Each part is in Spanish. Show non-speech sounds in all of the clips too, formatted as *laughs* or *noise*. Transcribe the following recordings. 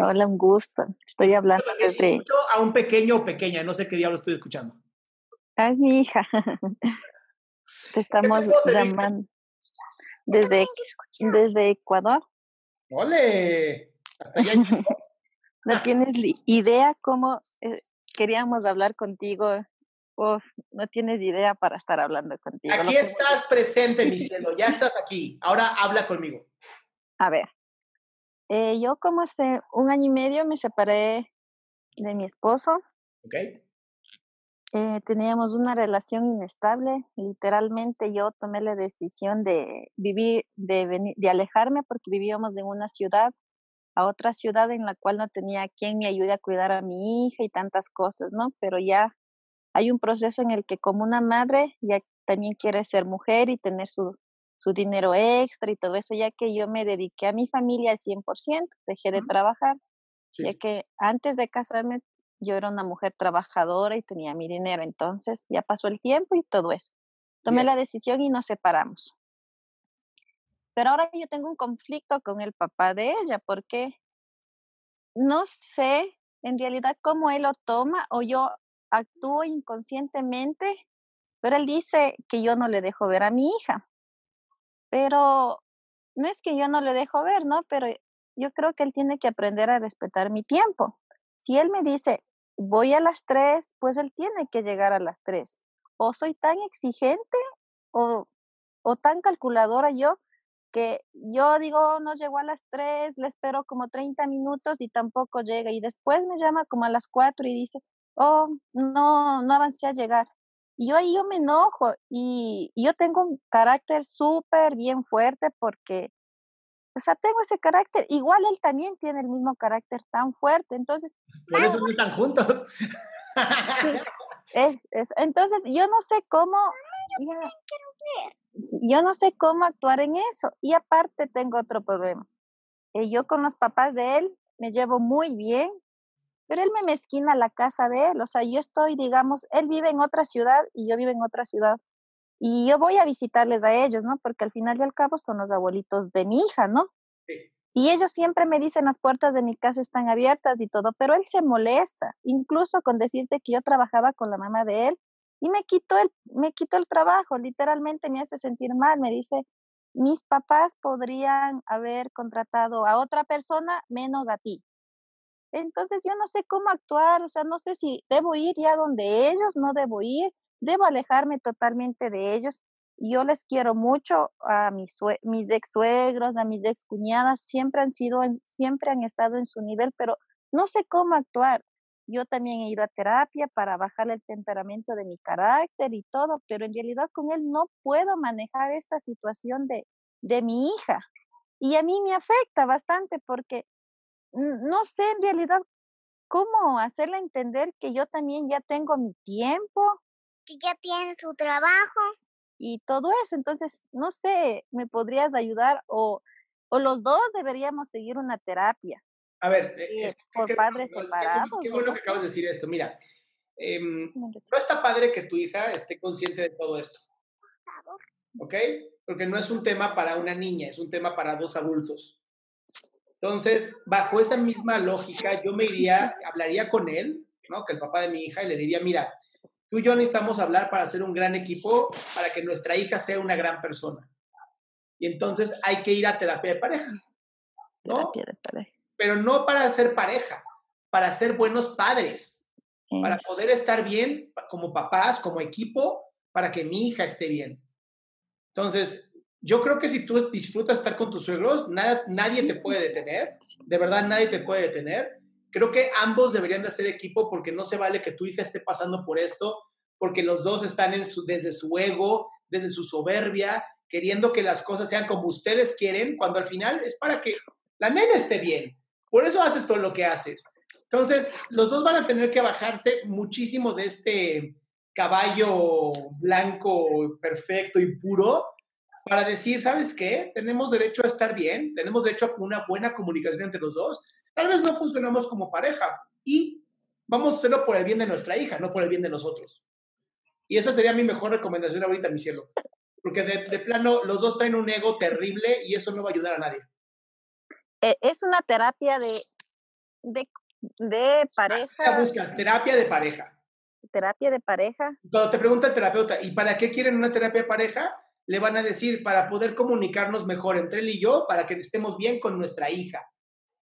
Hola, un gusto. Estoy hablando desde... A un pequeño o pequeña, no sé qué diablo estoy escuchando. Ah, es mi hija. *laughs* Te estamos llamando desde, desde Ecuador. ¡Ole! Hasta allá. *laughs* no tienes idea cómo eh, queríamos hablar contigo. Uf, no tienes idea para estar hablando contigo. Aquí estás presente, mi cielo. Ya estás aquí. Ahora habla conmigo. A ver, eh, yo como hace un año y medio me separé de mi esposo. Ok. Eh, teníamos una relación inestable. Literalmente yo tomé la decisión de vivir, de, de alejarme porque vivíamos en una ciudad a otra ciudad en la cual no tenía quien me ayude a cuidar a mi hija y tantas cosas, ¿no? Pero ya hay un proceso en el que como una madre ya también quiere ser mujer y tener su, su dinero extra y todo eso, ya que yo me dediqué a mi familia al 100%, dejé de trabajar, ya que antes de casarme yo era una mujer trabajadora y tenía mi dinero, entonces ya pasó el tiempo y todo eso. Tomé la decisión y nos separamos. Pero ahora yo tengo un conflicto con el papá de ella porque no sé en realidad cómo él lo toma o yo actúo inconscientemente, pero él dice que yo no le dejo ver a mi hija. Pero no es que yo no le dejo ver, ¿no? Pero yo creo que él tiene que aprender a respetar mi tiempo. Si él me dice, voy a las tres, pues él tiene que llegar a las tres. O soy tan exigente o, o tan calculadora yo que yo digo, no llegó a las tres, le espero como 30 minutos y tampoco llega. Y después me llama como a las cuatro y dice, oh, no, no avancé a llegar. Y yo ahí yo me enojo y, y yo tengo un carácter súper bien fuerte porque, o sea, tengo ese carácter. Igual él también tiene el mismo carácter tan fuerte. Entonces... Por eso no están juntos. *laughs* es, es, entonces, yo no sé cómo... yo no sé cómo actuar en eso. Y aparte tengo otro problema. Eh, yo con los papás de él me llevo muy bien, pero él me mezquina la casa de él. O sea, yo estoy, digamos, él vive en otra ciudad y yo vivo en otra ciudad. Y yo voy a visitarles a ellos, ¿no? Porque al final y al cabo son los abuelitos de mi hija, ¿no? Y ellos siempre me dicen las puertas de mi casa están abiertas y todo, pero él se molesta, incluso con decirte que yo trabajaba con la mamá de él y me quitó el, me quitó el trabajo, literalmente me hace sentir mal, me dice, mis papás podrían haber contratado a otra persona menos a ti. Entonces yo no sé cómo actuar, o sea, no sé si debo ir ya donde ellos, no debo ir, debo alejarme totalmente de ellos. Yo les quiero mucho a mis, mis ex suegros, a mis ex cuñadas, siempre han sido, siempre han estado en su nivel, pero no sé cómo actuar. Yo también he ido a terapia para bajar el temperamento de mi carácter y todo, pero en realidad con él no puedo manejar esta situación de, de mi hija. Y a mí me afecta bastante porque no sé en realidad cómo hacerle entender que yo también ya tengo mi tiempo. Que ya tiene su trabajo. Y todo eso. Entonces, no sé, ¿me podrías ayudar? O, o los dos deberíamos seguir una terapia. A ver, eh, por padres separados. Qué, bueno que acabas de decir esto. Mira, em, no está padre que tu hija esté consciente de todo esto. ¿Ok? Porque no es un tema para una niña, es un tema para dos adultos. Entonces, bajo esa misma lógica, yo me iría, hablaría con él, ¿no? Que el papá de mi hija, y le diría, mira, tú y yo necesitamos hablar para hacer un gran equipo, para que nuestra hija sea una gran persona. Y entonces hay que ir a terapia de pareja. ¿no? Terapia de pareja. Pero no para ser pareja, para ser buenos padres, para poder estar bien como papás, como equipo, para que mi hija esté bien. Entonces, yo creo que si tú disfrutas estar con tus suegros, nada, nadie te puede detener, de verdad nadie te puede detener. Creo que ambos deberían de hacer equipo porque no se vale que tu hija esté pasando por esto, porque los dos están en su, desde su ego, desde su soberbia, queriendo que las cosas sean como ustedes quieren, cuando al final es para que la nena esté bien. Por eso haces todo lo que haces. Entonces, los dos van a tener que bajarse muchísimo de este caballo blanco perfecto y puro para decir, ¿sabes qué? Tenemos derecho a estar bien, tenemos derecho a una buena comunicación entre los dos. Tal vez no funcionamos como pareja y vamos a hacerlo por el bien de nuestra hija, no por el bien de nosotros. Y esa sería mi mejor recomendación ahorita, mi cielo. Porque de, plano, los dos traen un ego terrible y eso no va a ayudar a nadie. E, es una terapia de, de, de pareja. buscas? Terapia de pareja. Terapia de pareja. Cuando te pregunta el terapeuta, ¿y para qué quieren una terapia de pareja? Le van a decir para poder comunicarnos mejor entre él y yo, para que estemos bien con nuestra hija.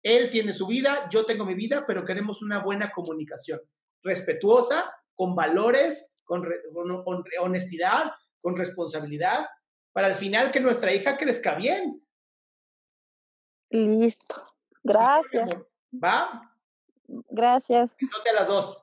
Él tiene su vida, yo tengo mi vida, pero queremos una buena comunicación, respetuosa, con valores, con, honestidad, con responsabilidad, para al final que nuestra hija crezca bien. Listo. Gracias. ¿Va? Gracias. Besote a las dos.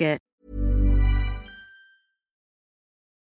Target.